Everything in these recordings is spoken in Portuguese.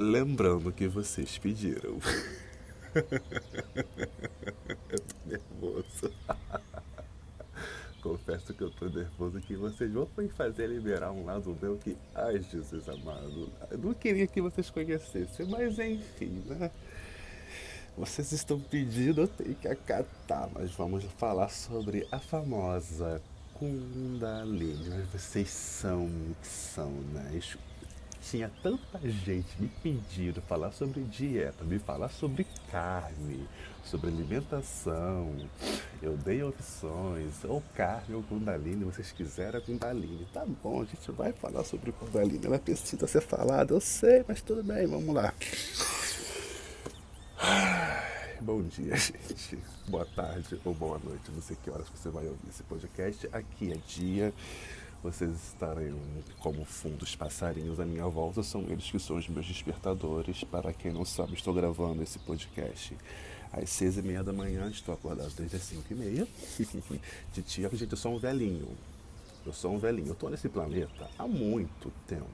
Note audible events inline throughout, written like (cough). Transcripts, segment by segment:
Lembrando que vocês pediram. (laughs) eu tô nervoso. Confesso que eu tô nervoso que vocês vão me fazer liberar um lado meu que, ai Jesus amado, eu não queria que vocês conhecessem, mas enfim, né? Vocês estão pedindo, eu tenho que acatar, mas vamos falar sobre a famosa Kundalini. Mas vocês são são, né? Tinha tanta gente me pedindo falar sobre dieta, me falar sobre carne, sobre alimentação. Eu dei opções, ou carne ou Kundalini, vocês quiserem a Kundalini. Tá bom, a gente vai falar sobre Kundalini. Ela precisa ser falada, eu sei, mas tudo bem, vamos lá. Bom dia, (laughs) gente. Boa tarde ou boa noite. Não sei que horas você vai ouvir esse podcast. Aqui é dia vocês estarem como fundos passarinhos à minha volta, são eles que são os meus despertadores. Para quem não sabe, estou gravando esse podcast às seis e meia da manhã, estou acordado desde as cinco e meia. (laughs) De tia, gente, eu sou um velhinho. Eu sou um velhinho. Eu estou nesse planeta há muito tempo.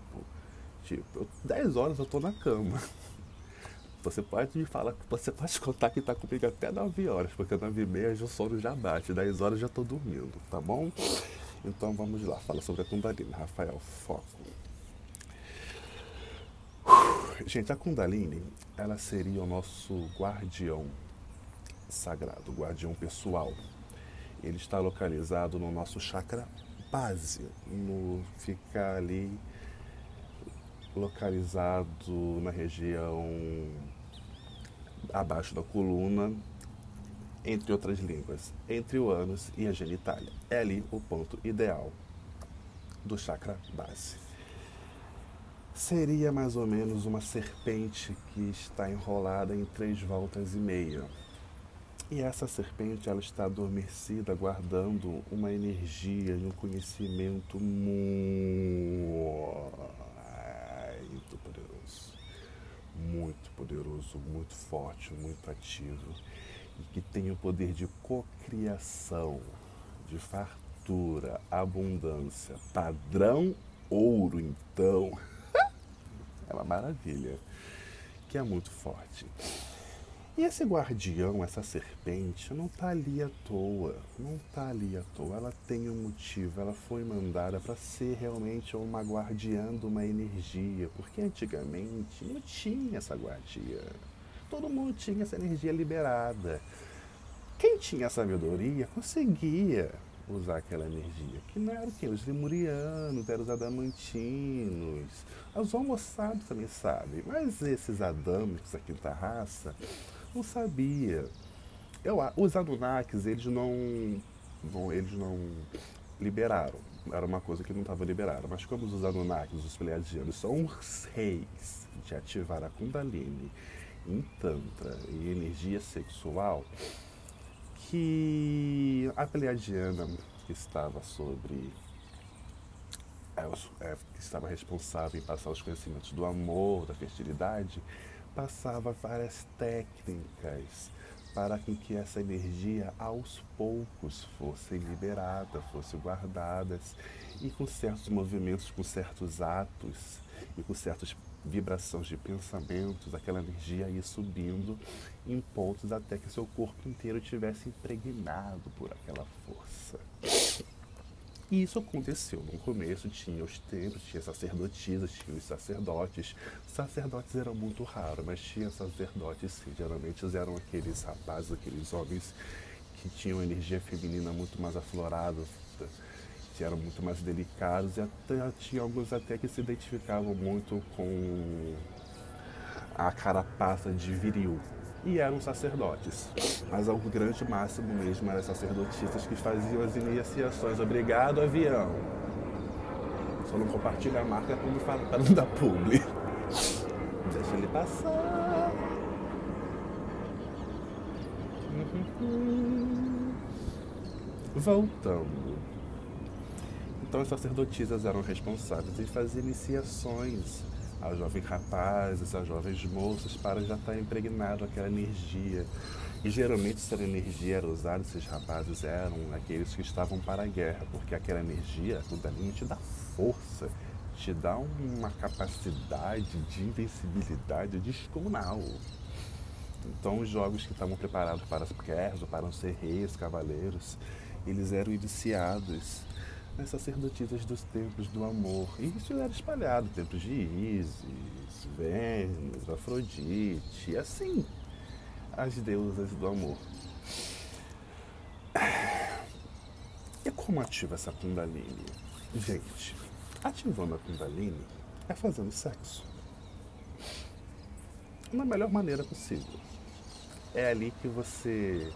Tipo, dez horas eu estou na cama. (laughs) Você pode me falar, você pode contar que está comigo até 9 horas, porque 9 e meia o sono já bate, 10 horas já estou dormindo, tá bom? Então vamos lá, fala sobre a Kundalini. Rafael, foco. Gente, a Kundalini, ela seria o nosso guardião sagrado, guardião pessoal. Ele está localizado no nosso chakra base, no fica ali localizado na região abaixo da coluna, entre outras línguas, entre o ânus e a genitália. É ali o ponto ideal do chakra base. Seria mais ou menos uma serpente que está enrolada em três voltas e meia. E essa serpente ela está adormecida, guardando uma energia e um conhecimento muito poderoso. Muito poderoso, muito forte, muito ativo e que tem o poder de cocriação, de fartura, abundância, padrão ouro, então. (laughs) é uma maravilha, que é muito forte. E esse guardião, essa serpente, não está ali à toa, não está ali à toa. Ela tem um motivo, ela foi mandada para ser realmente uma guardiã de uma energia, porque antigamente não tinha essa guardiã todo mundo tinha essa energia liberada. Quem tinha sabedoria conseguia usar aquela energia, que não era o que? Os lemurianos, eram os adamantinos, os homo também sabem, mas esses adâmicos, a quinta raça, não sabia. Eu, os Anunnakis, eles não, não, eles não liberaram, era uma coisa que não estava liberada, mas como os Anunnakis, os Pleiadianos, são os reis de ativar a Kundalini em Tantra e energia sexual que a Pleiadiana que estava sobre é, é, que estava responsável em passar os conhecimentos do amor, da fertilidade, passava várias técnicas para que essa energia aos poucos fosse liberada, fosse guardadas e com certos movimentos, com certos atos e com certos vibrações de pensamentos, aquela energia ia subindo em pontos até que seu corpo inteiro tivesse impregnado por aquela força. E isso aconteceu. No começo tinha os templos, tinha sacerdotisas, tinha os sacerdotes. Sacerdotes eram muito raros, mas tinha sacerdotes sim. Geralmente eram aqueles rapazes, aqueles homens que tinham energia feminina muito mais aflorada, que eram muito mais delicados e até, tinha alguns até que se identificavam muito com a carapaça de viril e eram sacerdotes. Mas o grande máximo mesmo eram sacerdotistas que faziam as iniciações. Obrigado, avião. Só não compartilha a marca para não dar publi. Deixa ele passar. Voltando. Então as sacerdotisas eram responsáveis em fazer iniciações a jovens rapazes, a jovens moças, para já estar impregnado aquela energia. E geralmente essa energia era usada, esses rapazes eram aqueles que estavam para a guerra, porque aquela energia, o Kundalini te dá força, te dá uma capacidade de invencibilidade descomunal. Então, os jogos que estavam preparados para as guerras para ser reis, cavaleiros, eles eram iniciados nas sacerdotisas dos templos do amor. E isso era espalhado, templos de Ísis, Vênus, Afrodite, assim, as deusas do amor. E como ativa essa Kundalini? Gente, ativando a Kundalini é fazendo sexo. Da melhor maneira possível. É ali que você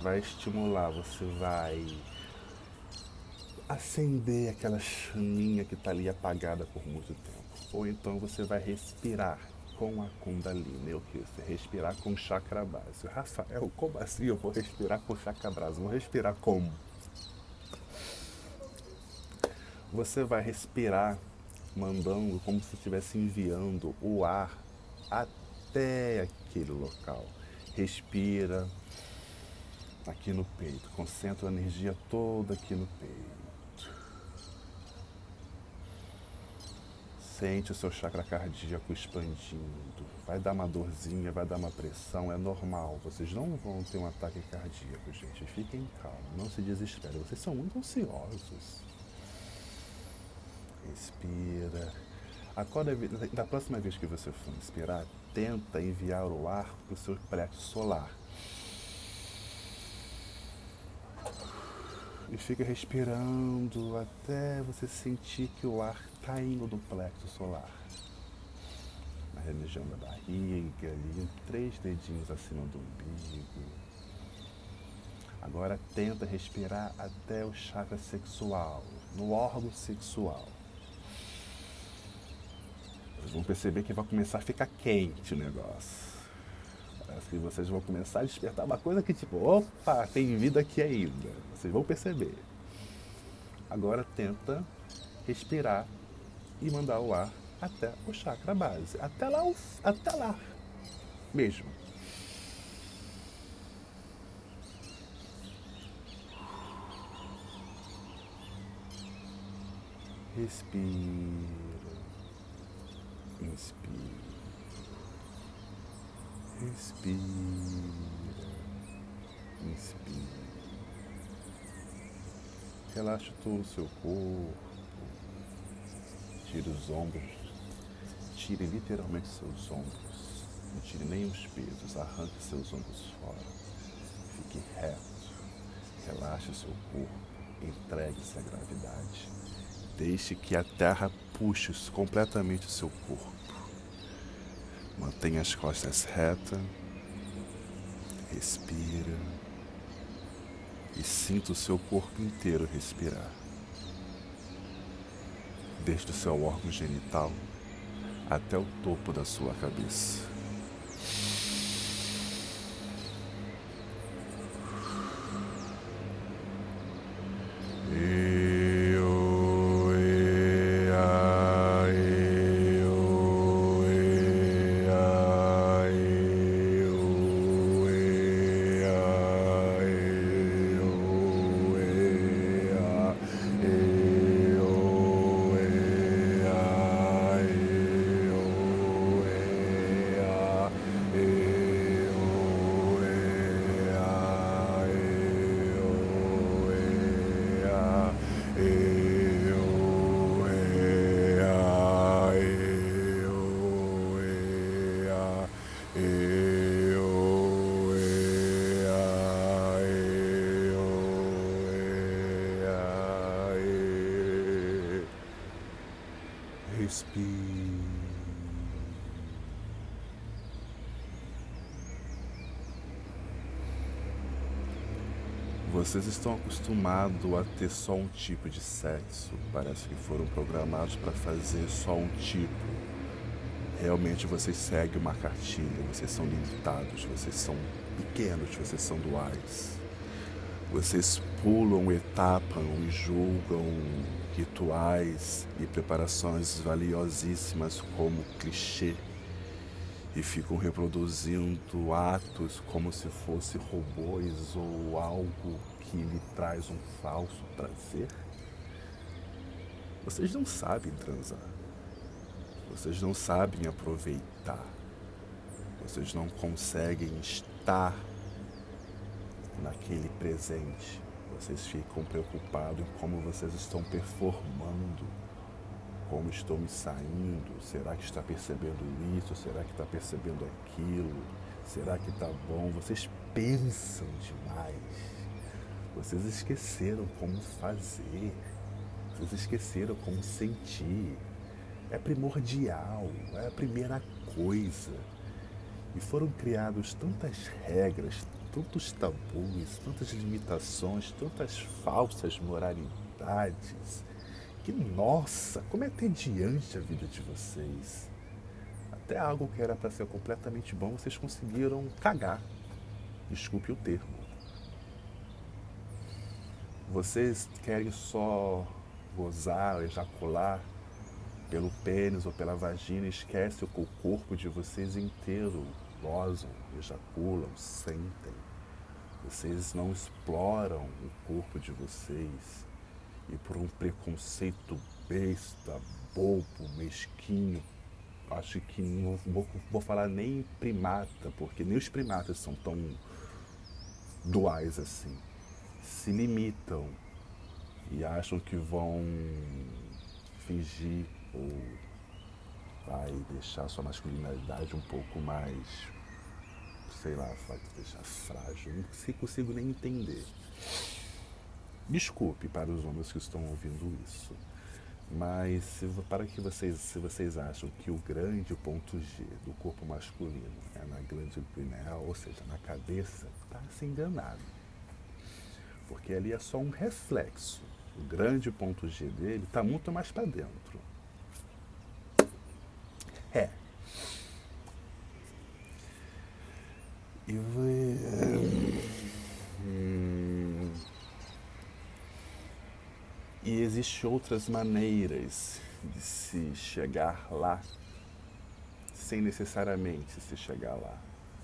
vai estimular, você vai acender aquela chaminha que está ali apagada por muito tempo. Ou então você vai respirar com a Kundalini. Eu quis respirar com chakra base. Rafael, como assim eu vou respirar com chakra base? Vou respirar como? Você vai respirar mandando como se estivesse enviando o ar até aquele local. Respira aqui no peito, concentra a energia toda aqui no peito. Sente o seu chakra cardíaco expandindo. Vai dar uma dorzinha, vai dar uma pressão, é normal. Vocês não vão ter um ataque cardíaco, gente. Fiquem calmos, não se desesperem. Vocês são muito ansiosos. Respira. Acorda, da próxima vez que você for inspirar, tenta enviar o ar para o seu plexo solar. E fica respirando até você sentir que o ar está indo do plexo solar. Na região da barriga, ali, três dedinhos acima do umbigo. Agora tenta respirar até o chakra sexual, no órgão sexual. Vocês vão perceber que vai começar a ficar quente o negócio. Parece que vocês vão começar a despertar uma coisa que tipo, opa, tem vida aqui ainda. Vocês vão perceber. Agora tenta respirar e mandar o ar até o chakra base. Até lá, até lá mesmo. Respira. Inspira. Respira. Inspira. Relaxa todo o seu corpo. Tire os ombros. Tire literalmente seus ombros. Não tire nem os pesos. Arranque seus ombros fora. Fique reto. Relaxe seu corpo. Entregue-se à gravidade. Deixe que a terra puxe completamente o seu corpo. Mantenha as costas retas. Respira. E sinta o seu corpo inteiro respirar. Desde o seu órgão genital até o topo da sua cabeça. Vocês estão acostumados a ter só um tipo de sexo. Parece que foram programados para fazer só um tipo. Realmente vocês seguem uma cartilha, vocês são limitados, vocês são pequenos, vocês são duais. Vocês pulam, etapam e julgam rituais e preparações valiosíssimas como clichê e ficam reproduzindo atos como se fossem robôs ou algo que lhe traz um falso prazer? Vocês não sabem transar. Vocês não sabem aproveitar. Vocês não conseguem estar naquele presente. Vocês ficam preocupados em como vocês estão performando, como estão me saindo. Será que está percebendo isso? Será que está percebendo aquilo? Será que está bom? Vocês pensam demais. Vocês esqueceram como fazer. Vocês esqueceram como sentir. É primordial, é a primeira coisa. E foram criadas tantas regras, tantos tabus, tantas limitações, tantas falsas moralidades, que, nossa, como é tediante a vida de vocês. Até algo que era para ser completamente bom, vocês conseguiram cagar. Desculpe o termo. Vocês querem só gozar, ejacular pelo pênis ou pela vagina, esquece que o corpo de vocês inteiro gozam, ejaculam, sentem. Vocês não exploram o corpo de vocês e por um preconceito besta, bobo, mesquinho, acho que não vou, vou falar nem primata, porque nem os primatas são tão duais assim. Se limitam e acham que vão fingir ou vai deixar sua masculinidade um pouco mais, sei lá, vai deixar frágil. Não consigo nem entender. Desculpe para os homens que estão ouvindo isso, mas se, para que vocês, se vocês acham que o grande ponto G do corpo masculino é na glândula pineal, ou seja, na cabeça, está se enganado. Porque ali é só um reflexo. O grande ponto G dele está muito mais para dentro. É. E hum, E existem outras maneiras de se chegar lá, sem necessariamente se chegar lá,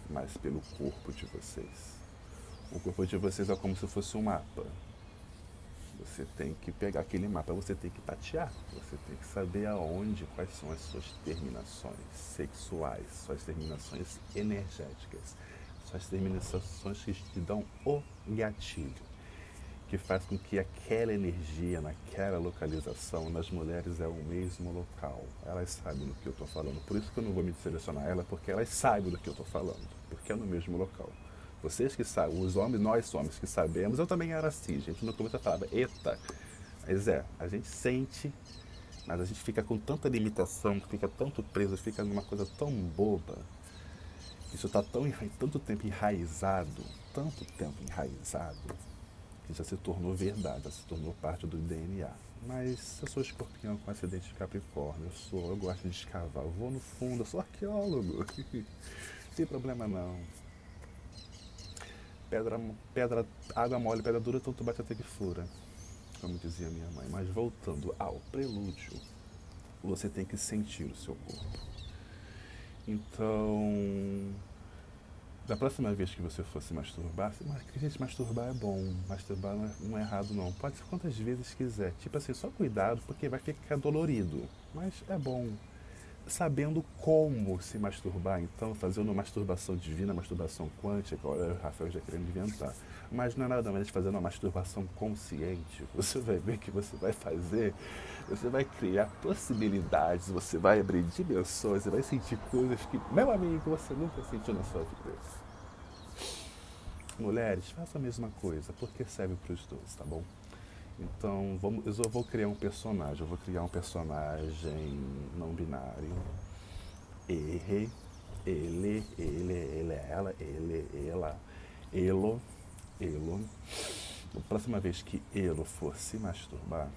mas pelo corpo de vocês. O corpo de vocês é como se fosse um mapa. Você tem que pegar aquele mapa, você tem que tatear, você tem que saber aonde, quais são as suas terminações sexuais, suas terminações energéticas, suas terminações que te dão o gatilho, que faz com que aquela energia naquela localização nas mulheres é o mesmo local. Elas sabem do que eu estou falando. Por isso que eu não vou me selecionar ela, porque elas sabem do que eu estou falando, porque é no mesmo local. Vocês que sabem, os homens, nós homens que sabemos, eu também era assim, gente. No começo eu falava, eita. Mas é, a gente sente, mas a gente fica com tanta limitação, fica tanto preso, fica numa coisa tão boba. Isso está tão, tanto tempo enraizado, tanto tempo enraizado, que já se tornou verdade, já se tornou parte do DNA. Mas eu sou escorpião com acidente de Capricórnio, eu sou, eu gosto de escavar, eu vou no fundo, eu sou arqueólogo. (laughs) Não tem problema não pedra, pedra, água mole, pedra dura, tanto bate até que fura, como dizia minha mãe. Mas voltando ao prelúdio, você tem que sentir o seu corpo. Então, da próxima vez que você for se masturbar, mas, gente, masturbar é bom, masturbar não é, não é errado não. Pode ser quantas vezes quiser. Tipo assim, só cuidado, porque vai ficar dolorido. Mas é bom sabendo como se masturbar, então, fazendo masturbação divina, masturbação quântica, olha o Rafael já querendo inventar. Mas não é nada mais fazer uma masturbação consciente. Você vai ver que você vai fazer, você vai criar possibilidades, você vai abrir dimensões, você vai sentir coisas que, meu amigo, você nunca sentiu na sua vida. Mulheres, façam a mesma coisa, porque serve para os dois, tá bom? Então, vamos, eu vou criar um personagem. Eu vou criar um personagem não binário. Ele, ele, ele, ele, ela, ele, ela, elo, elo. A próxima vez que Elo for se masturbar,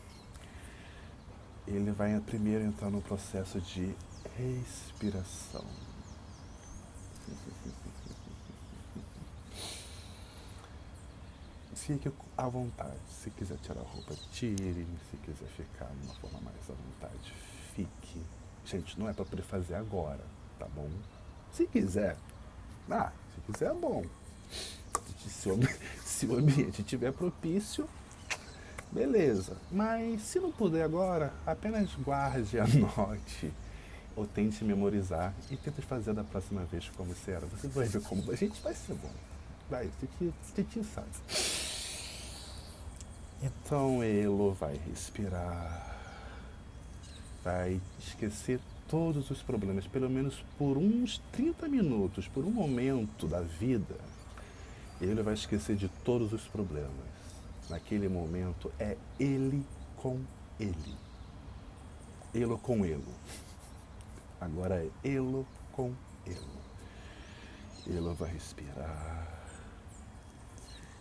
ele vai primeiro entrar no processo de respiração. Fique à vontade. Se quiser tirar a roupa, tire. Se quiser ficar de uma forma mais à vontade, fique. Gente, não é para poder fazer agora, tá bom? Se quiser, ah, se quiser é bom. Se o, (laughs) se o ambiente estiver propício, beleza. Mas se não puder agora, apenas guarde, anote ou tente memorizar e tente fazer da próxima vez como será. Você vai ver como. A gente vai ser bom. Vai, Titi sabe. Então Elo vai respirar. Vai esquecer todos os problemas, pelo menos por uns 30 minutos, por um momento da vida. Ele vai esquecer de todos os problemas. Naquele momento é ele com ele. Elo com elo. Agora é elo com elo. Elo vai respirar.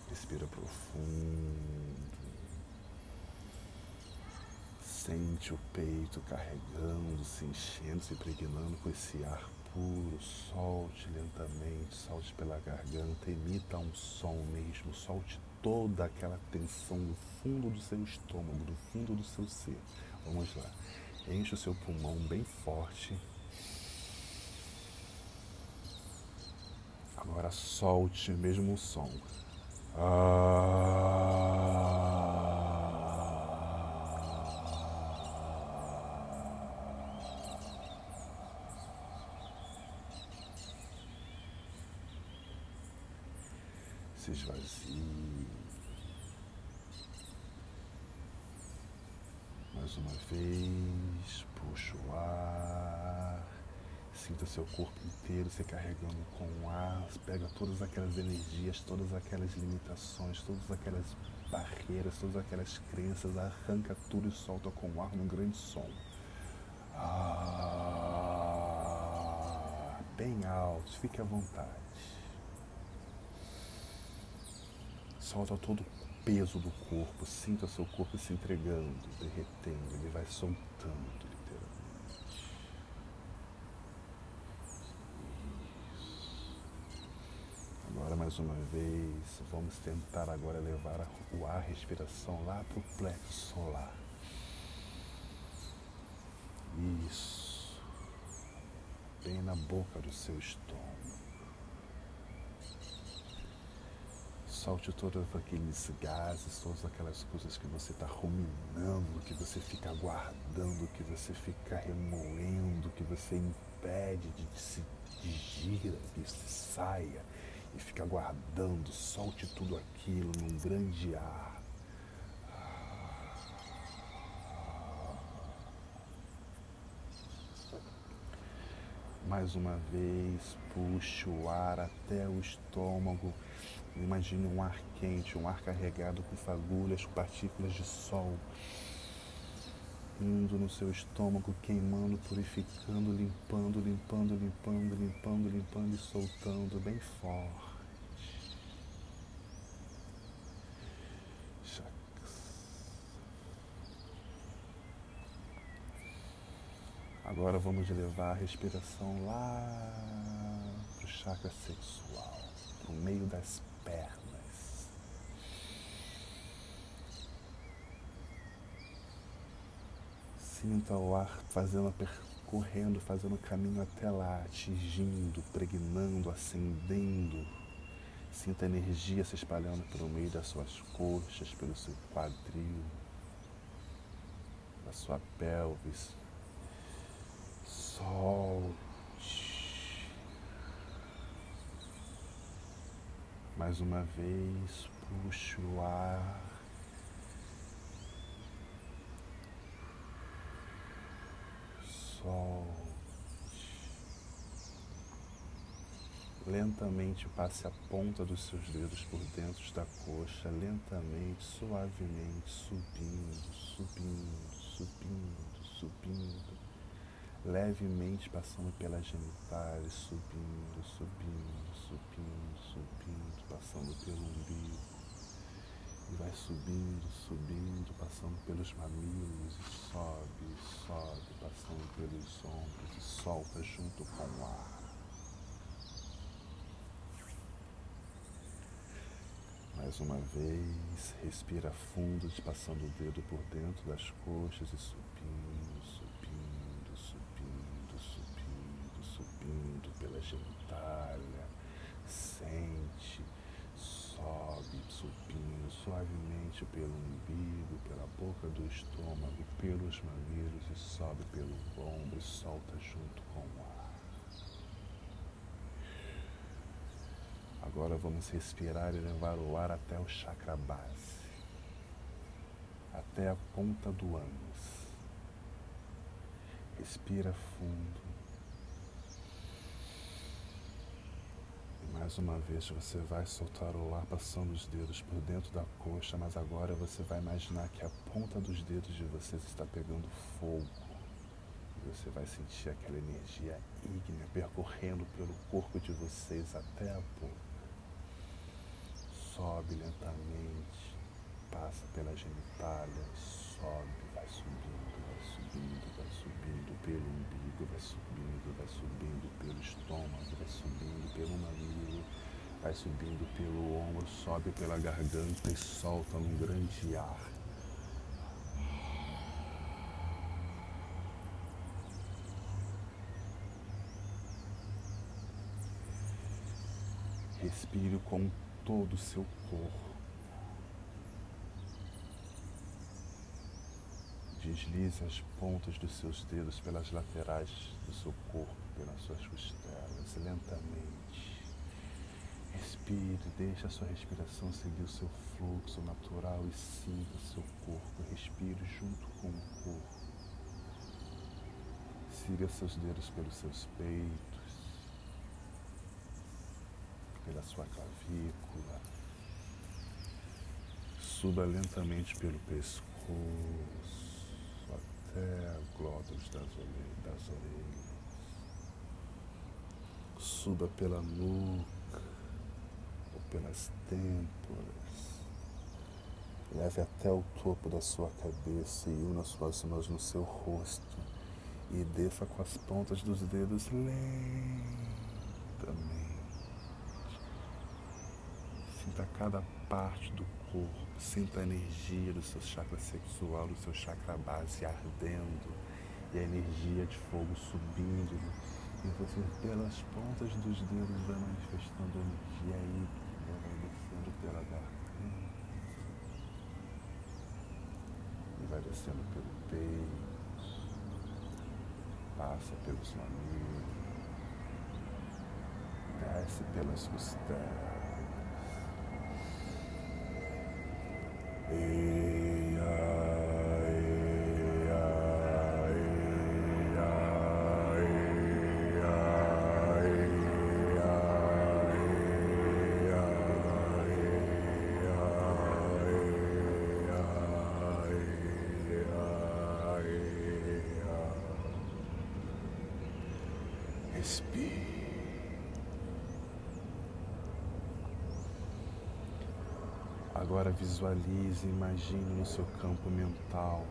Respira profundo. Sente o peito carregando, se enchendo, se impregnando com esse ar puro. Solte lentamente, solte pela garganta, emita um som mesmo. Solte toda aquela tensão no fundo do seu estômago, do fundo do seu ser. Vamos lá. Enche o seu pulmão bem forte. Agora solte mesmo o som. Se esvazie. Mais uma vez, puxa o ar. Sinta seu corpo inteiro se carregando com o ar. Pega todas aquelas energias, todas aquelas limitações, todas aquelas barreiras, todas aquelas crenças. Arranca tudo e solta com o ar num grande som. Ah, bem alto, fique à vontade. Solta todo o peso do corpo, sinta seu corpo se entregando, derretendo, ele vai soltando. Agora mais uma vez, vamos tentar agora levar o ar, a respiração lá para o plexo solar. Isso. Bem na boca do seu estômago. Solte todos aqueles gases, todas aquelas coisas que você está ruminando, que você fica guardando, que você fica remoendo, que você impede de se digira, que se saia e fica guardando, solte tudo aquilo num grande ar. Mais uma vez, puxe o ar até o estômago. Imagine um ar quente, um ar carregado com fagulhas, partículas de sol indo no seu estômago, queimando, purificando, limpando, limpando, limpando, limpando, limpando e soltando bem forte. Agora vamos levar a respiração lá para o chakra sexual, para o meio das pernas. Sinta o ar fazendo, percorrendo, fazendo o caminho até lá, atingindo, pregnando, acendendo. Sinta a energia se espalhando pelo meio das suas coxas, pelo seu quadril, da sua pelvis. Solte. Mais uma vez, puxe o ar solte. Lentamente passe a ponta dos seus dedos por dentro da coxa, lentamente, suavemente, subindo, subindo, subindo, subindo. Levemente passando pelas genitais, subindo, subindo, subindo, subindo, passando pelo umbigo e vai subindo, subindo, passando pelos mamilos e sobe, sobe, passando pelos ombros e solta junto com o ar. Mais uma vez, respira fundo, passando o dedo por dentro das coxas e subindo, subindo, subindo, subindo, subindo pela genitália. Sente sobe, subindo, suavemente pelo umbigo, pela boca do estômago, pelos mamilos e sobe pelo ombro e solta junto com o ar. Agora vamos respirar e levar o ar até o chakra base, até a ponta do ânus. Respira fundo. Mais uma vez você vai soltar o ar passando os dedos por dentro da coxa, mas agora você vai imaginar que a ponta dos dedos de vocês está pegando fogo. E você vai sentir aquela energia ígnea percorrendo pelo corpo de vocês até a boca. Sobe lentamente, passa pela genitália, sobe, vai subindo, vai subindo, vai subindo pelo umbigo, vai subindo, vai subindo pelo estômago, vai subindo pelo mamilo, vai subindo pelo ombro, sobe pela garganta e solta num grande ar. Respire com todo o seu corpo. Deslize as pontas dos seus dedos pelas laterais do seu corpo, pelas suas costelas, lentamente. Respire, deixe a sua respiração seguir o seu fluxo natural e sinta seu corpo. Respire junto com o corpo. Siga seus dedos pelos seus peitos, pela sua clavícula. Suba lentamente pelo pescoço até glóbulos das, das orelhas. Suba pela nuca ou pelas têmporas. Leve até o topo da sua cabeça e una suas mãos no seu rosto. E desça com as pontas dos dedos lentamente. Sinta cada parte do corpo Sinta a energia do seu chakra sexual, do seu chakra base ardendo e a energia de fogo subindo. E você, pelas pontas dos dedos, vai manifestando a energia aí, vai descendo pela garganta e vai descendo pelo peito, passa pelos mamilos, desce pelas costelas. Respire. Agora visualize, imagine no seu campo mental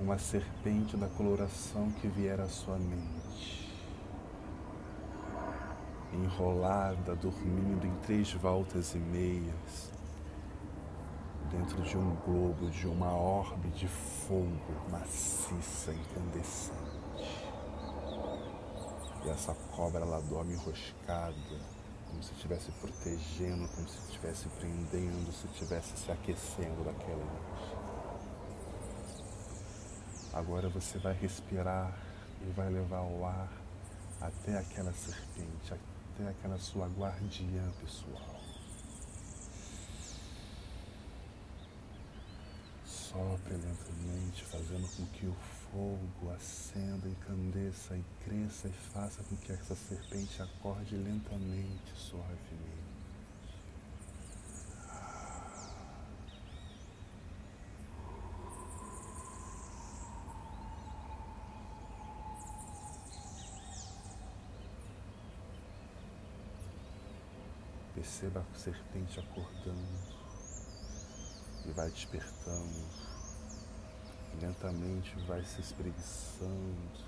uma serpente da coloração que vier à sua mente, enrolada, dormindo em três voltas e meias, dentro de um globo, de uma orbe de fogo maciça, incandescente. E essa cobra ela dorme enroscada como se estivesse protegendo, como se estivesse prendendo, se estivesse se aquecendo daquela energia. Agora você vai respirar e vai levar o ar até aquela serpente, até aquela sua guardiã pessoal. Sopre lentamente, fazendo com que o fogo acenda, encandeça e cresça e faça com que essa serpente acorde lentamente, suavemente. Perceba a serpente acordando e vai despertando lentamente vai se espreguiçando,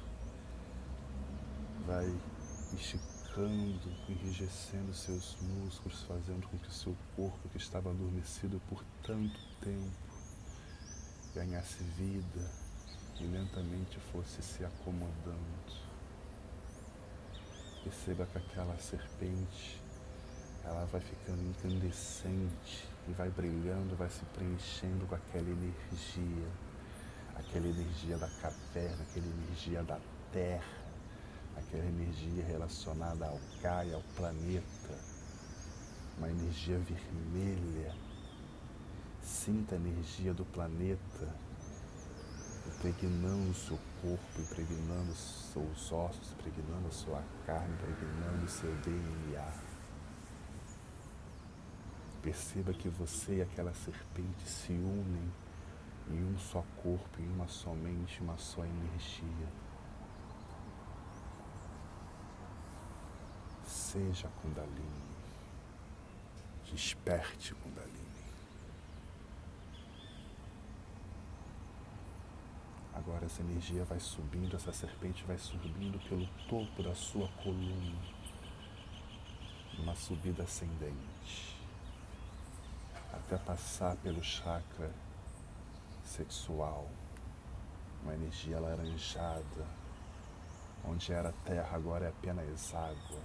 vai esticando, enrijecendo seus músculos, fazendo com que o seu corpo, que estava adormecido por tanto tempo, ganhasse vida e lentamente fosse se acomodando. Perceba que aquela serpente, ela vai ficando incandescente e vai brilhando, vai se preenchendo com aquela energia, aquela energia da caverna, aquela energia da terra, aquela energia relacionada ao Gaia, ao planeta, uma energia vermelha. Sinta a energia do planeta impregnando o seu corpo, impregnando os seus ossos, impregnando a sua carne, impregnando o seu DNA. Perceba que você e aquela serpente se unem em um só corpo, em uma só mente, uma só energia. Seja Kundalini. Desperte Kundalini. Agora essa energia vai subindo, essa serpente vai subindo pelo topo da sua coluna, uma subida ascendente, até passar pelo chakra sexual, uma energia laranjada, onde era terra, agora é apenas água,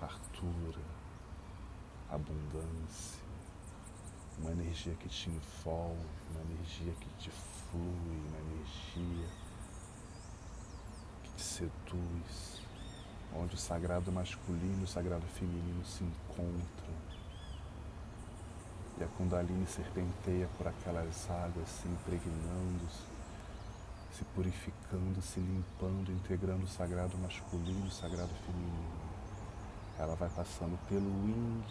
fartura, abundância, uma energia que te envolve, uma energia que te flui, uma energia que te seduz, onde o sagrado masculino e o sagrado feminino se encontram. E a Kundalini serpenteia por aquelas águas, se impregnando, se purificando, se limpando, integrando o sagrado masculino e o sagrado feminino. Ela vai passando pelo Yin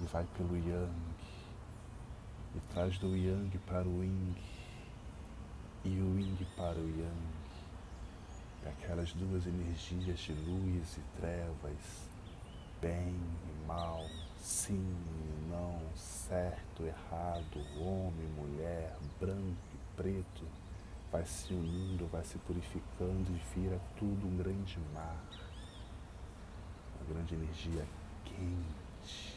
e vai pelo Yang e traz do Yang para o Ying e o Ying para o Yang. E aquelas duas energias de luz e trevas, bem e mal, sim não, certo, errado, homem, mulher, branco e preto, vai se unindo, vai se purificando e vira tudo um grande mar. Uma grande energia quente,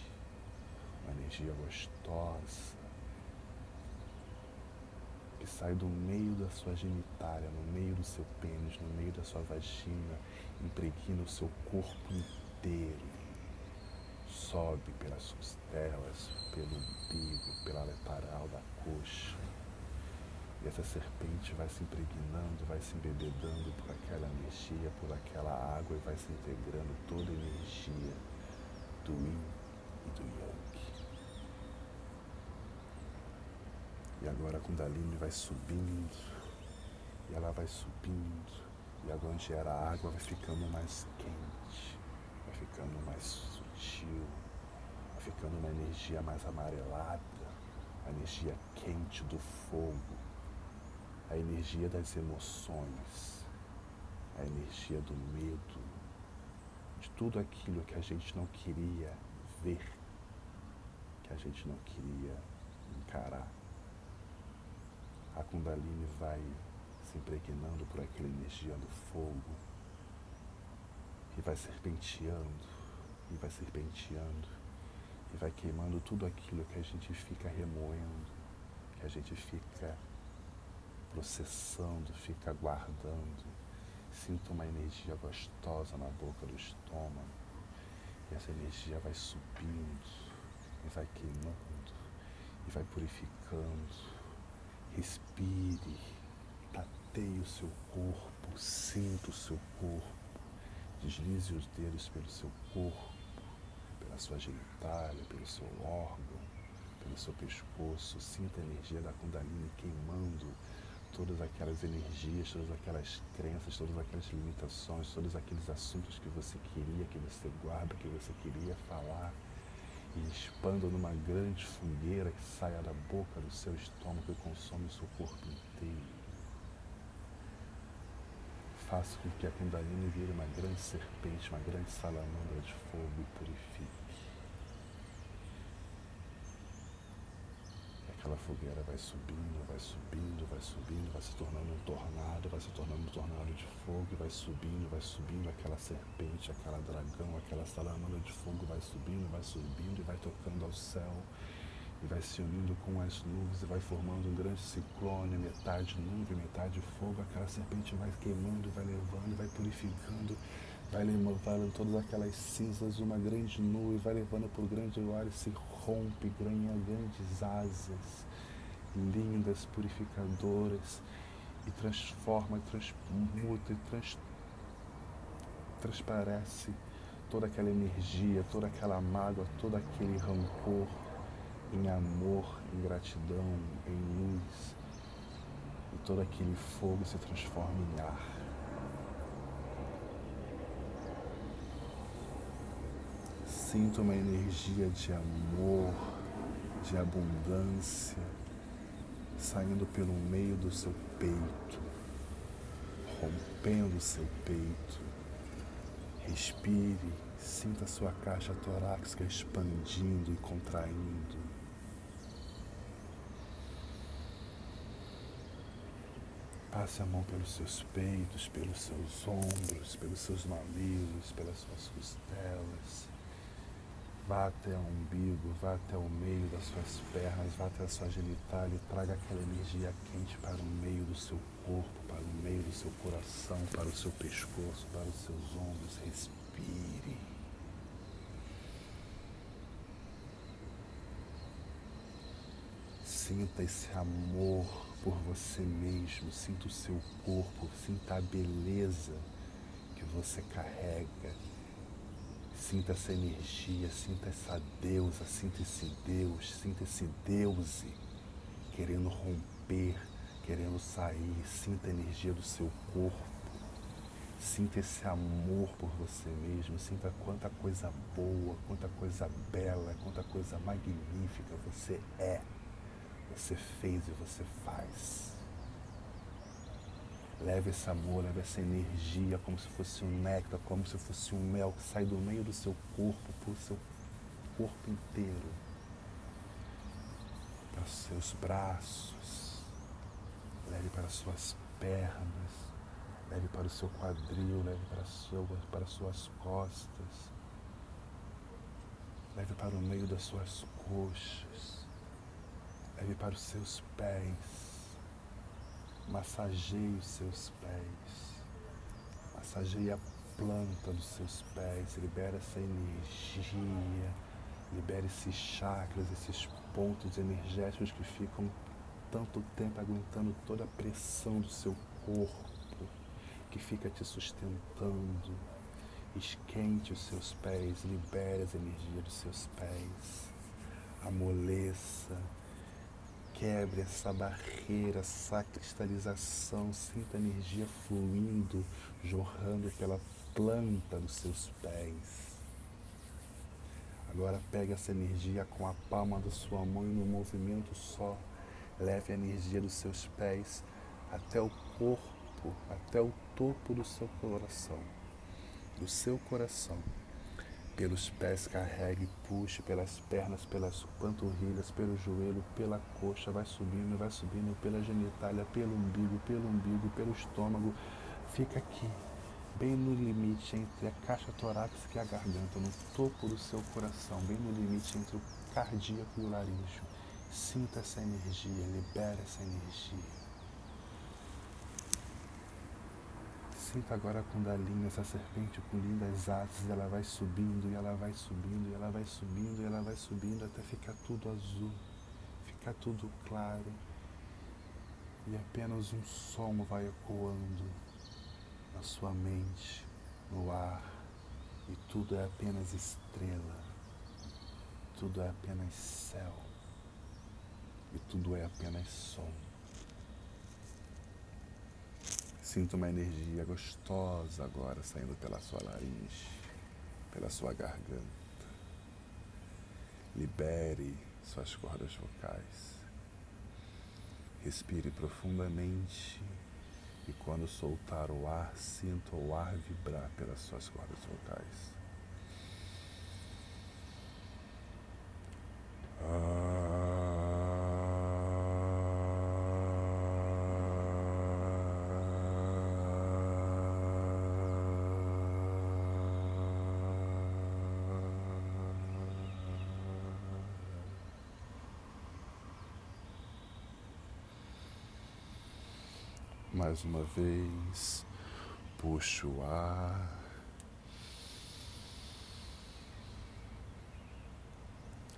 uma energia gostosa, que sai do meio da sua genitália, no meio do seu pênis, no meio da sua vagina, impregna o seu corpo inteiro. Sobe pelas costelas, pelo umbigo, pela lateral da coxa. E essa serpente vai se impregnando, vai se embebedando por aquela energia, por aquela água e vai se integrando toda a energia do Yin e do Yang. E agora a Kundalini vai subindo, e ela vai subindo, e agora onde era a água vai ficando mais quente, vai ficando mais ficando uma energia mais amarelada, a energia quente do fogo, a energia das emoções, a energia do medo, de tudo aquilo que a gente não queria ver, que a gente não queria encarar. A Kundalini vai se impregnando por aquela energia do fogo e vai serpenteando, e vai serpenteando, e vai queimando tudo aquilo que a gente fica remoendo, que a gente fica processando, fica guardando. Sinto uma energia gostosa na boca do estômago. E essa energia vai subindo, e vai queimando, e vai purificando Respire, tateie o seu corpo, sinta o seu corpo, deslize os dedos pelo seu corpo, pela sua genitália, pelo seu órgão, pelo seu pescoço, sinta a energia da Kundalini queimando todas aquelas energias, todas aquelas crenças, todas aquelas limitações, todos aqueles assuntos que você queria, que você guarda, que você queria falar e expanda numa grande fogueira que saia da boca do seu estômago e consome o seu corpo inteiro. Faça com que a Kundalini vire uma grande serpente, uma grande salamandra de fogo e purifique. Aquela fogueira vai subindo, vai subindo, vai subindo, vai se tornando um tornado, vai se tornando um tornado de fogo, vai subindo, vai subindo, aquela serpente, aquela dragão, aquela salamandra de fogo vai subindo, vai subindo e vai tocando ao céu e vai se unindo com as nuvens e vai formando um grande ciclone, metade nuvem, metade fogo, aquela serpente vai queimando, vai levando, vai purificando vai levando todas aquelas cinzas, uma grande nuvem, vai levando para o grande ar e se rompe, ganha grandes asas, lindas, purificadoras, e transforma, transmuta e trans, transparece toda aquela energia, toda aquela mágoa, todo aquele rancor em amor, em gratidão, em luz. E todo aquele fogo se transforma em ar. Sinto uma energia de amor, de abundância, saindo pelo meio do seu peito, rompendo o seu peito. Respire, sinta sua caixa torácica expandindo e contraindo. Passe a mão pelos seus peitos, pelos seus ombros, pelos seus mamilos, pelas suas costelas Vá até o umbigo, vá até o meio das suas pernas, vá até a sua genitália e traga aquela energia quente para o meio do seu corpo, para o meio do seu coração, para o seu pescoço, para os seus ombros. Respire. Sinta esse amor por você mesmo, sinta o seu corpo, sinta a beleza que você carrega Sinta essa energia, sinta essa deusa, sinta esse Deus, sinta esse Deuse querendo romper, querendo sair. Sinta a energia do seu corpo. Sinta esse amor por você mesmo. Sinta quanta coisa boa, quanta coisa bela, quanta coisa magnífica você é. Você fez e você faz. Leve esse amor, leve essa energia como se fosse um néctar, como se fosse um mel que sai do meio do seu corpo, para o seu corpo inteiro, para os seus braços, leve para as suas pernas, leve para o seu quadril, leve para, sua, para as suas costas, leve para o meio das suas coxas, leve para os seus pés Massageie os seus pés. Massageie a planta dos seus pés. Libera essa energia. Libere esses chakras, esses pontos energéticos que ficam tanto tempo aguentando toda a pressão do seu corpo, que fica te sustentando. Esquente os seus pés, libere as energias dos seus pés. Amoleça Quebre essa barreira, essa cristalização, sinta a energia fluindo, jorrando pela planta dos seus pés. Agora pegue essa energia com a palma da sua mão e no movimento só, leve a energia dos seus pés até o corpo, até o topo do seu coração, do seu coração pelos pés carregue, puxe, pelas pernas, pelas panturrilhas, pelo joelho, pela coxa, vai subindo, vai subindo, pela genitália, pelo umbigo, pelo umbigo, pelo estômago. Fica aqui, bem no limite entre a caixa torácica e a garganta, no topo do seu coração, bem no limite entre o cardíaco e o laríngeo. Sinta essa energia, libera essa energia. Sinta agora a Kundalini, essa serpente com lindas asas, ela vai subindo, e ela vai subindo, e ela vai subindo, e ela vai subindo até ficar tudo azul, ficar tudo claro. E apenas um som vai ecoando na sua mente, no ar, e tudo é apenas estrela, tudo é apenas céu, e tudo é apenas som. Sinto uma energia gostosa agora saindo pela sua laringe, pela sua garganta. Libere suas cordas vocais. Respire profundamente e quando soltar o ar, sinta o ar vibrar pelas suas cordas vocais. mais uma vez. Puxo o ar.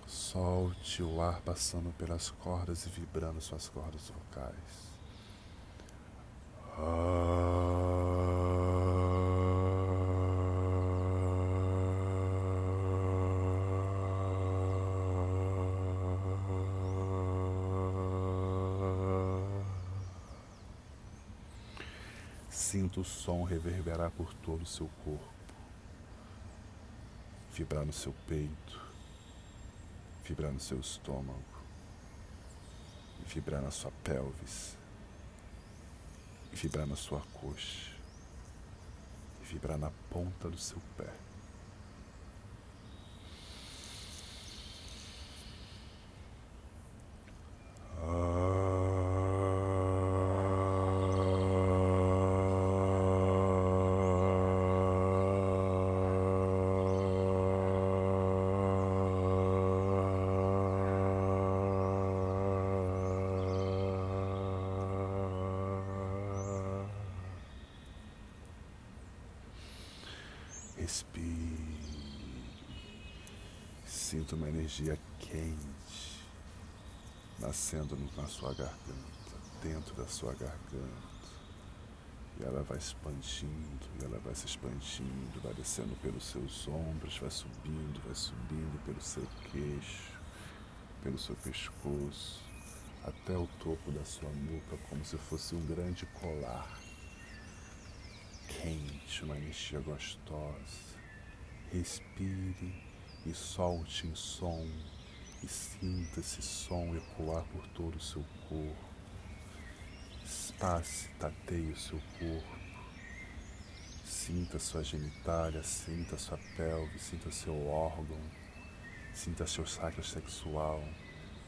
Solte o ar passando pelas cordas e vibrando suas cordas vocais. Ah. Sinta o som reverberar por todo o seu corpo, vibrar no seu peito, vibrar no seu estômago, vibrar na sua pelvis, vibrar na sua coxa, vibrar na ponta do seu pé. Quente nascendo na sua garganta, dentro da sua garganta. E ela vai expandindo, e ela vai se expandindo, vai descendo pelos seus ombros, vai subindo, vai subindo pelo seu queixo, pelo seu pescoço, até o topo da sua nuca, como se fosse um grande colar quente, uma energia gostosa. Respire e solte em som e sinta esse som ecoar por todo o seu corpo. Passe, tateie o seu corpo. Sinta sua genitália, sinta sua pelve, sinta seu órgão, sinta seu chakra sexual,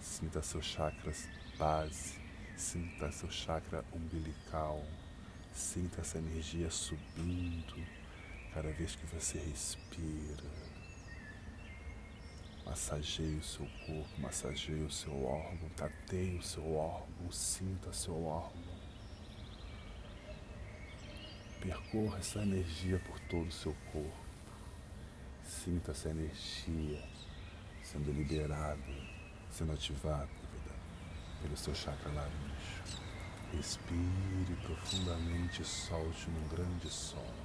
sinta seus chakras base, sinta seu chakra umbilical. Sinta essa energia subindo cada vez que você respira. Massageie o seu corpo, massageie o seu órgão, tateie o seu órgão, sinta seu órgão. Percorra essa energia por todo o seu corpo. Sinta essa energia sendo liberada, sendo ativada pelo seu chakra laríngeo. Respire profundamente e solte num grande som.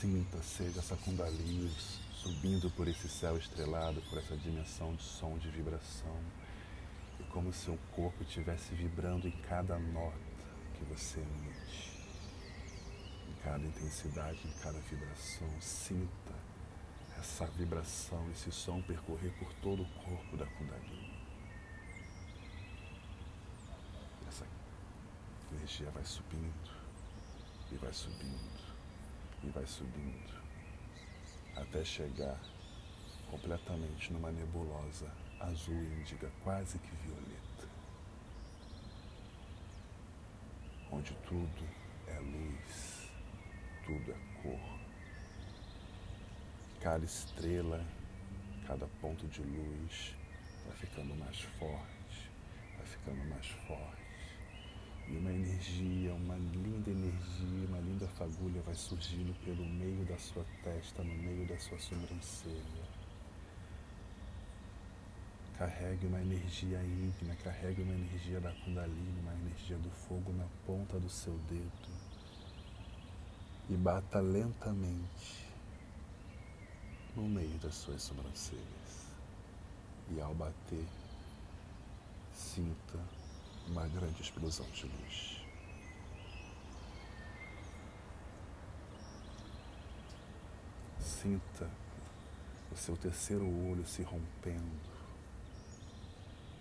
Sinta, seja essa Kundalini subindo por esse céu estrelado, por essa dimensão de som, de vibração, e como se seu corpo estivesse vibrando em cada nota que você emite, em cada intensidade, cada vibração. Sinta essa vibração, esse som percorrer por todo o corpo da Kundalini. Essa energia vai subindo, e vai subindo, e vai subindo até chegar completamente numa nebulosa azul índiga, quase que violeta, onde tudo é luz, tudo é cor. Cada estrela, cada ponto de luz vai ficando mais forte, vai ficando mais forte. E uma energia, uma linda energia, uma linda fagulha vai surgindo pelo meio da sua testa, no meio da sua sobrancelha. Carregue uma energia ígnea, carregue uma energia da Kundalini, uma energia do fogo na ponta do seu dedo. E bata lentamente no meio das suas sobrancelhas. E ao bater, sinta uma grande explosão de luz. Sinta o seu terceiro olho se rompendo.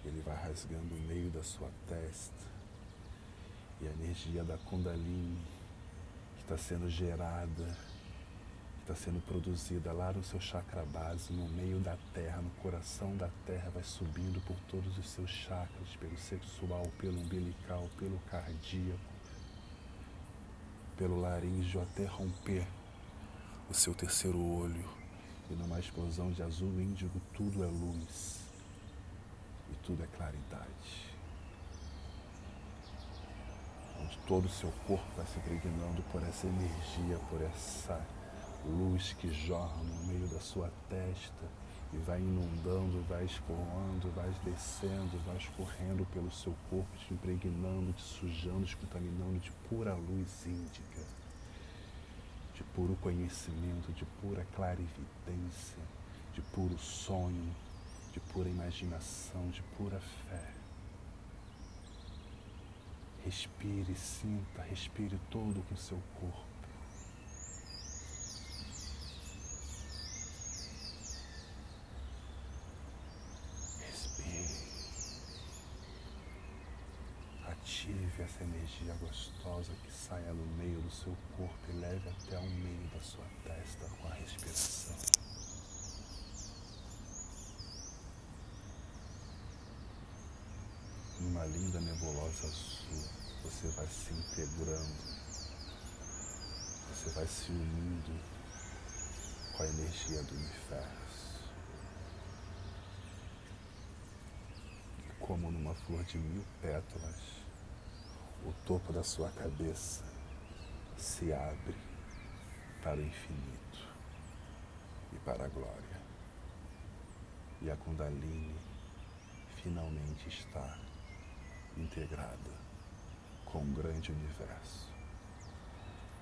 Ele vai rasgando o meio da sua testa. E a energia da Kundalini está sendo gerada está sendo produzida lá no seu chakra base, no meio da terra, no coração da terra, vai subindo por todos os seus chakras, pelo sexual, pelo umbilical, pelo cardíaco, pelo laríngeo, até romper o seu terceiro olho e numa explosão de azul índigo tudo é luz e tudo é claridade. Onde todo o seu corpo vai se impregnando por essa energia, por essa luz que jorra no meio da sua testa e vai inundando, vai escoando, vai descendo, vai escorrendo pelo seu corpo, te impregnando, te sujando, te contaminando de pura luz índica, de puro conhecimento, de pura clarividência, de puro sonho, de pura imaginação, de pura fé. Respire, sinta, respire todo com seu corpo. Ative essa energia gostosa que saia no meio do seu corpo e leve até o meio da sua testa com a respiração. Numa linda nebulosa azul, você vai se integrando, você vai se unindo com a energia do universo. E como numa flor de mil pétalas, o topo da sua cabeça se abre para o infinito e para a glória. E a Kundalini finalmente está integrada com um grande universo.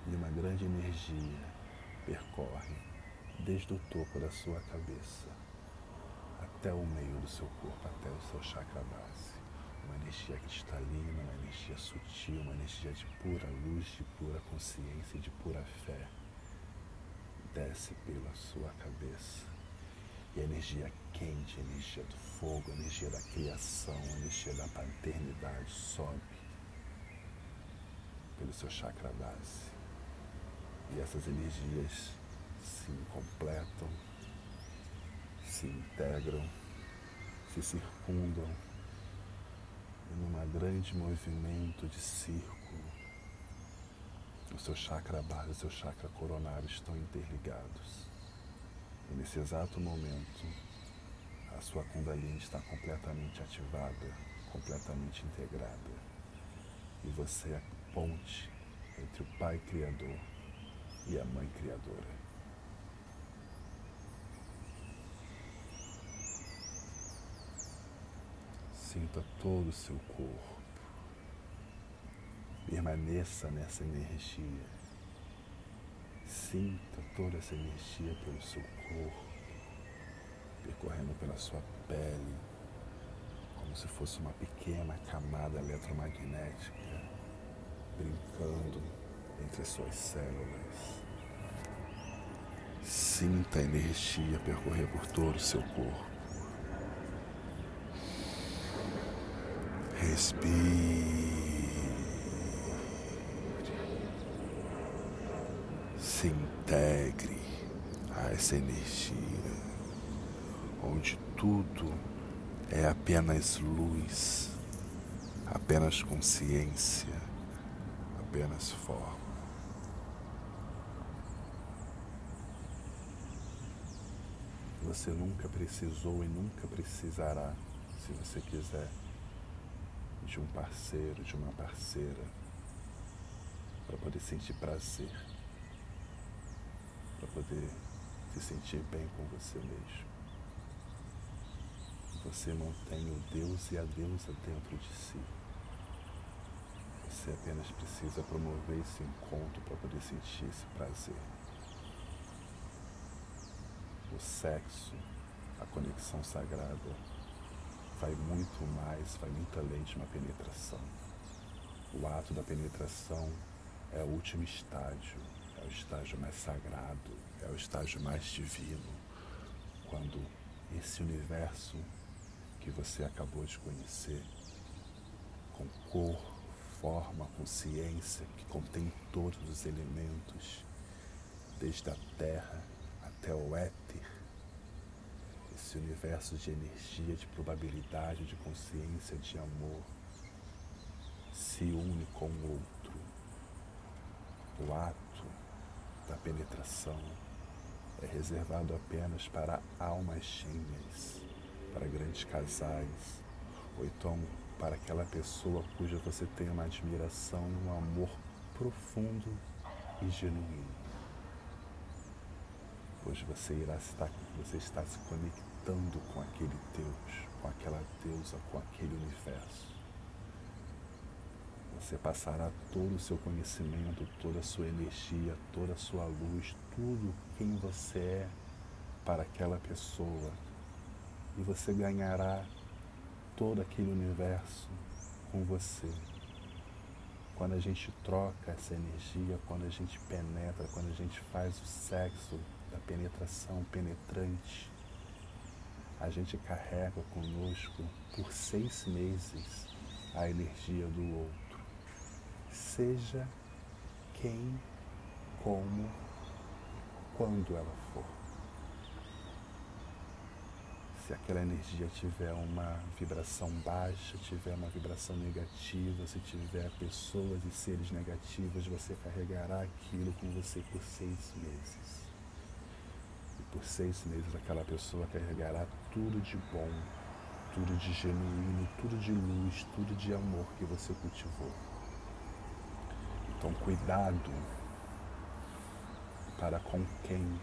E uma grande energia percorre desde o topo da sua cabeça até o meio do seu corpo, até o seu chakra base uma energia cristalina, uma energia sutil, uma energia de pura luz, de pura consciência, de pura fé. Desce pela sua cabeça. E a energia quente, a energia do fogo, a energia da criação, a energia da paternidade sobe pelo seu chakra base. E essas energias se completam, se integram, se circundam numa grande movimento de círculo. O seu chakra base e o seu chakra coronário estão interligados. E nesse exato momento, a sua Kundalini está completamente ativada, completamente integrada. E você é a ponte entre o Pai Criador e a Mãe Criadora. Sinta todo o seu corpo. Permaneça nessa energia. Sinta toda essa energia pelo seu corpo, percorrendo pela sua pele, como se fosse uma pequena camada eletromagnética brincando entre as suas células. Sinta a energia percorrer por todo o seu corpo. Respire. Se integre a essa energia, onde tudo é apenas luz, apenas consciência, apenas forma. Você nunca precisou e nunca precisará, se você quiser de um parceiro, de uma parceira, para poder sentir prazer, para poder se sentir bem com você mesmo. Você mantém o Deus e a deusa dentro de si. Você apenas precisa promover esse encontro para poder sentir esse prazer. O sexo, a conexão sagrada, vai muito mais, vai muito além de uma penetração. O ato da penetração é o último estágio, o estágio mais sagrado, é o estágio mais divino, quando esse universo que você acabou de conhecer, com cor, forma, consciência, que contém todos os elementos, desde a terra até o éter, esse universo de energia, de probabilidade, de consciência, de amor, se une com o outro. O ato da penetração é reservado apenas para almas gêmeas, para grandes casais, ou então para aquela pessoa cuja você tem uma admiração e um amor profundo e genuíno. Pois você irá estar, você está se conectando com aquele Deus, com aquela deusa, com aquele universo. Você passará todo o seu conhecimento, toda a sua energia, toda a sua luz, tudo quem você é para aquela pessoa. E você ganhará todo aquele universo com você. Quando a gente troca essa energia, quando a gente penetra, quando a gente faz o sexo da penetração penetrante, a gente carrega conosco por seis meses a energia do outro. Seja quem, como, quando ela for se aquela energia tiver uma vibração baixa, tiver uma vibração negativa, se tiver pessoas e seres negativos, você carregará aquilo com você por seis meses. E por seis meses aquela pessoa carregará tudo de bom, tudo de genuíno, tudo de luz, tudo de amor que você cultivou. Então cuidado para com quem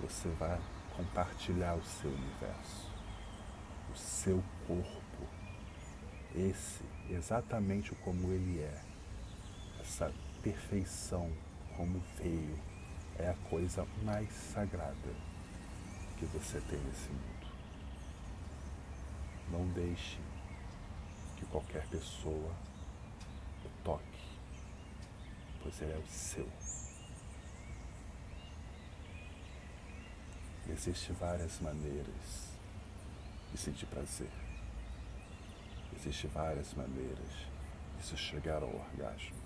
você vai compartilhar o seu universo, o seu corpo, esse exatamente como ele é, essa perfeição como veio, é a coisa mais sagrada que você tem nesse mundo. Não deixe que qualquer pessoa pois ele é o seu. Existem várias maneiras de sentir prazer. Existem várias maneiras de se chegar ao orgasmo.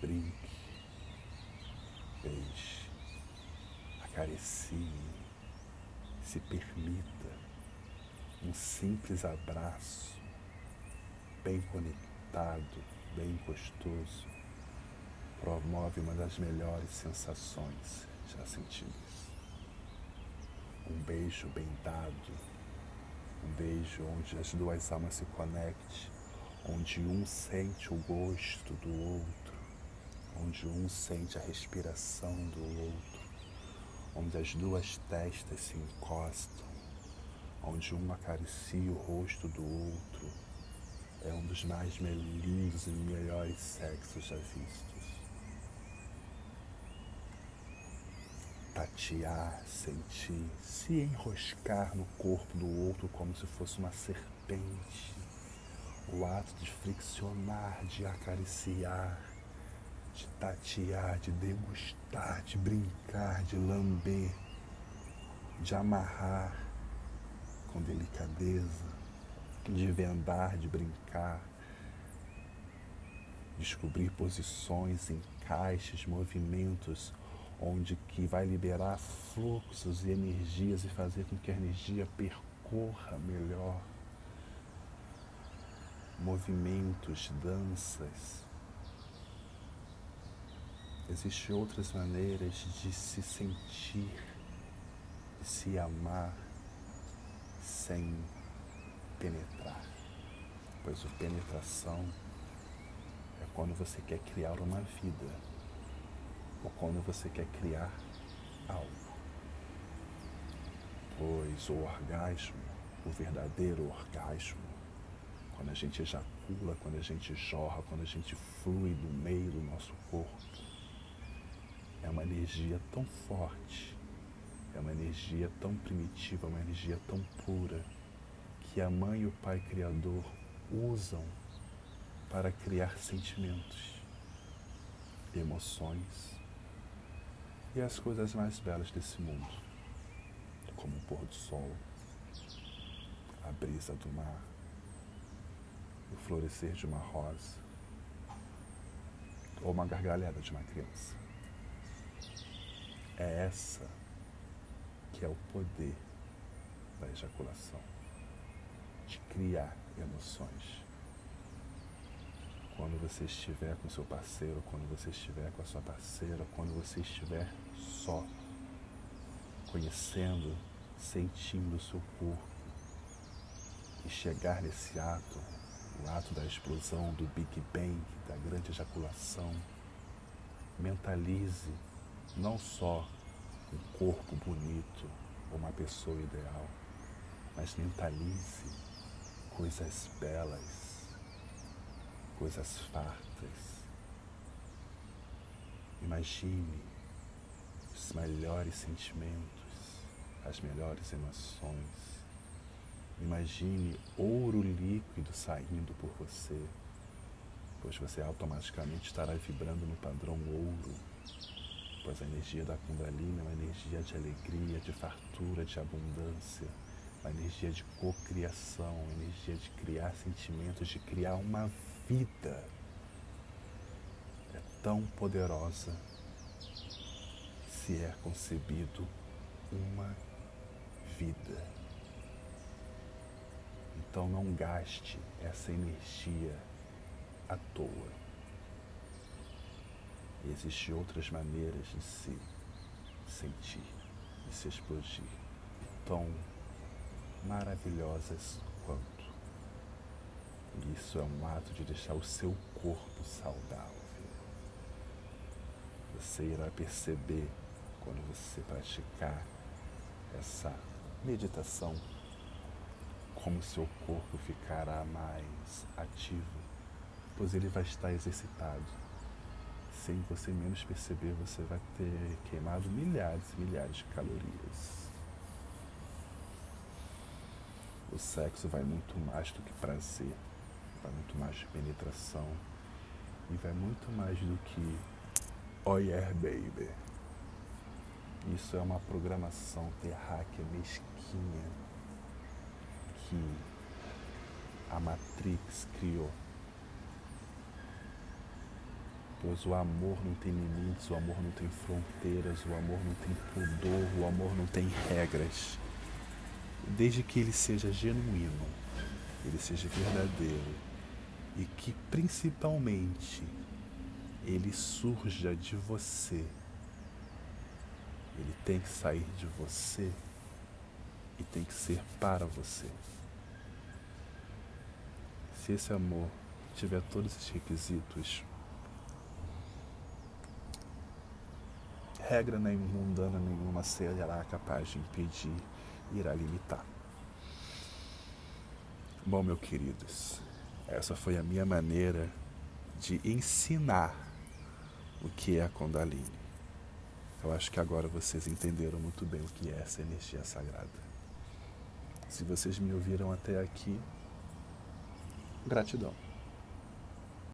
Brinque, beije, acaricie, se permita um simples abraço, bem conectado, bem gostoso, promove uma das melhores sensações. Já sentidas um beijo bem dado, um beijo onde as duas almas se conectem, onde um sente o gosto do outro, onde um sente a respiração do outro, onde as duas testas se encostam, onde um acaricia o rosto do outro, é um dos mais lindos e melhores sexos já vistos. Tatear, sentir, se enroscar no corpo do outro como se fosse uma serpente. O ato de friccionar, de acariciar, de tatear, de degustar, de brincar, de lamber, de amarrar com delicadeza, de vendar, de brincar, descobrir posições, encaixes, movimentos onde que vai liberar fluxos e energias e fazer com que a energia percorra melhor movimentos, danças. Existem outras maneiras de se sentir, de se amar sem penetrar. Pois a penetração é quando você quer criar uma vida ou quando você quer criar algo. Pois o orgasmo, o verdadeiro orgasmo, quando a gente ejacula, quando a gente jorra, quando a gente flui no meio do nosso corpo, é uma energia tão forte, é uma energia tão primitiva, uma energia tão pura, que a mãe e o pai criador usam para criar sentimentos, emoções, e as coisas mais belas desse mundo, como o pôr do sol, a brisa do mar, o florescer de uma rosa ou uma gargalhada de uma criança. É essa que é o poder da ejaculação, de criar emoções quando você estiver com seu parceiro, quando você estiver com a sua parceira, quando você estiver só conhecendo, sentindo o seu corpo e chegar nesse ato, o ato da explosão, do Big Bang, da grande ejaculação. Mentalize não só um corpo bonito uma pessoa ideal, mas mentalize coisas belas, coisas fartas. Imagine os melhores sentimentos, as melhores emoções. Imagine ouro líquido saindo por você, pois você automaticamente estará vibrando no padrão ouro, pois a energia da Kundalini é uma energia de alegria, de fartura, de abundância, uma energia de cocriação, uma energia de criar sentimentos, de criar uma vida. É tão poderosa se é concebido uma vida. Então não gaste essa energia à toa. Existem outras maneiras de se sentir, de se explodir, tão maravilhosas. Isso é um ato de deixar o seu corpo saudável. Você irá perceber quando você praticar essa meditação, como seu corpo ficará mais ativo, pois ele vai estar exercitado. Sem você menos perceber, você vai ter queimado milhares e milhares de calorias. O sexo vai muito mais do que prazer, vai muito mais de penetração e vai muito mais do que Oh yeah, baby. Isso é uma programação terráquea mesquinha que a Matrix criou. Pois o amor não tem limites, o amor não tem fronteiras, o amor não tem pudor, o amor não tem regras. Desde que ele seja genuíno, ele seja verdadeiro e que principalmente ele surja de você ele tem que sair de você e tem que ser para você. Se esse amor tiver todos esses requisitos, regra nem mundana nenhuma será capaz de impedir, irá limitar. Bom, meus queridos, essa foi a minha maneira de ensinar o que é a Kundalini. Eu acho que agora vocês entenderam muito bem o que é essa energia sagrada. Se vocês me ouviram até aqui, gratidão.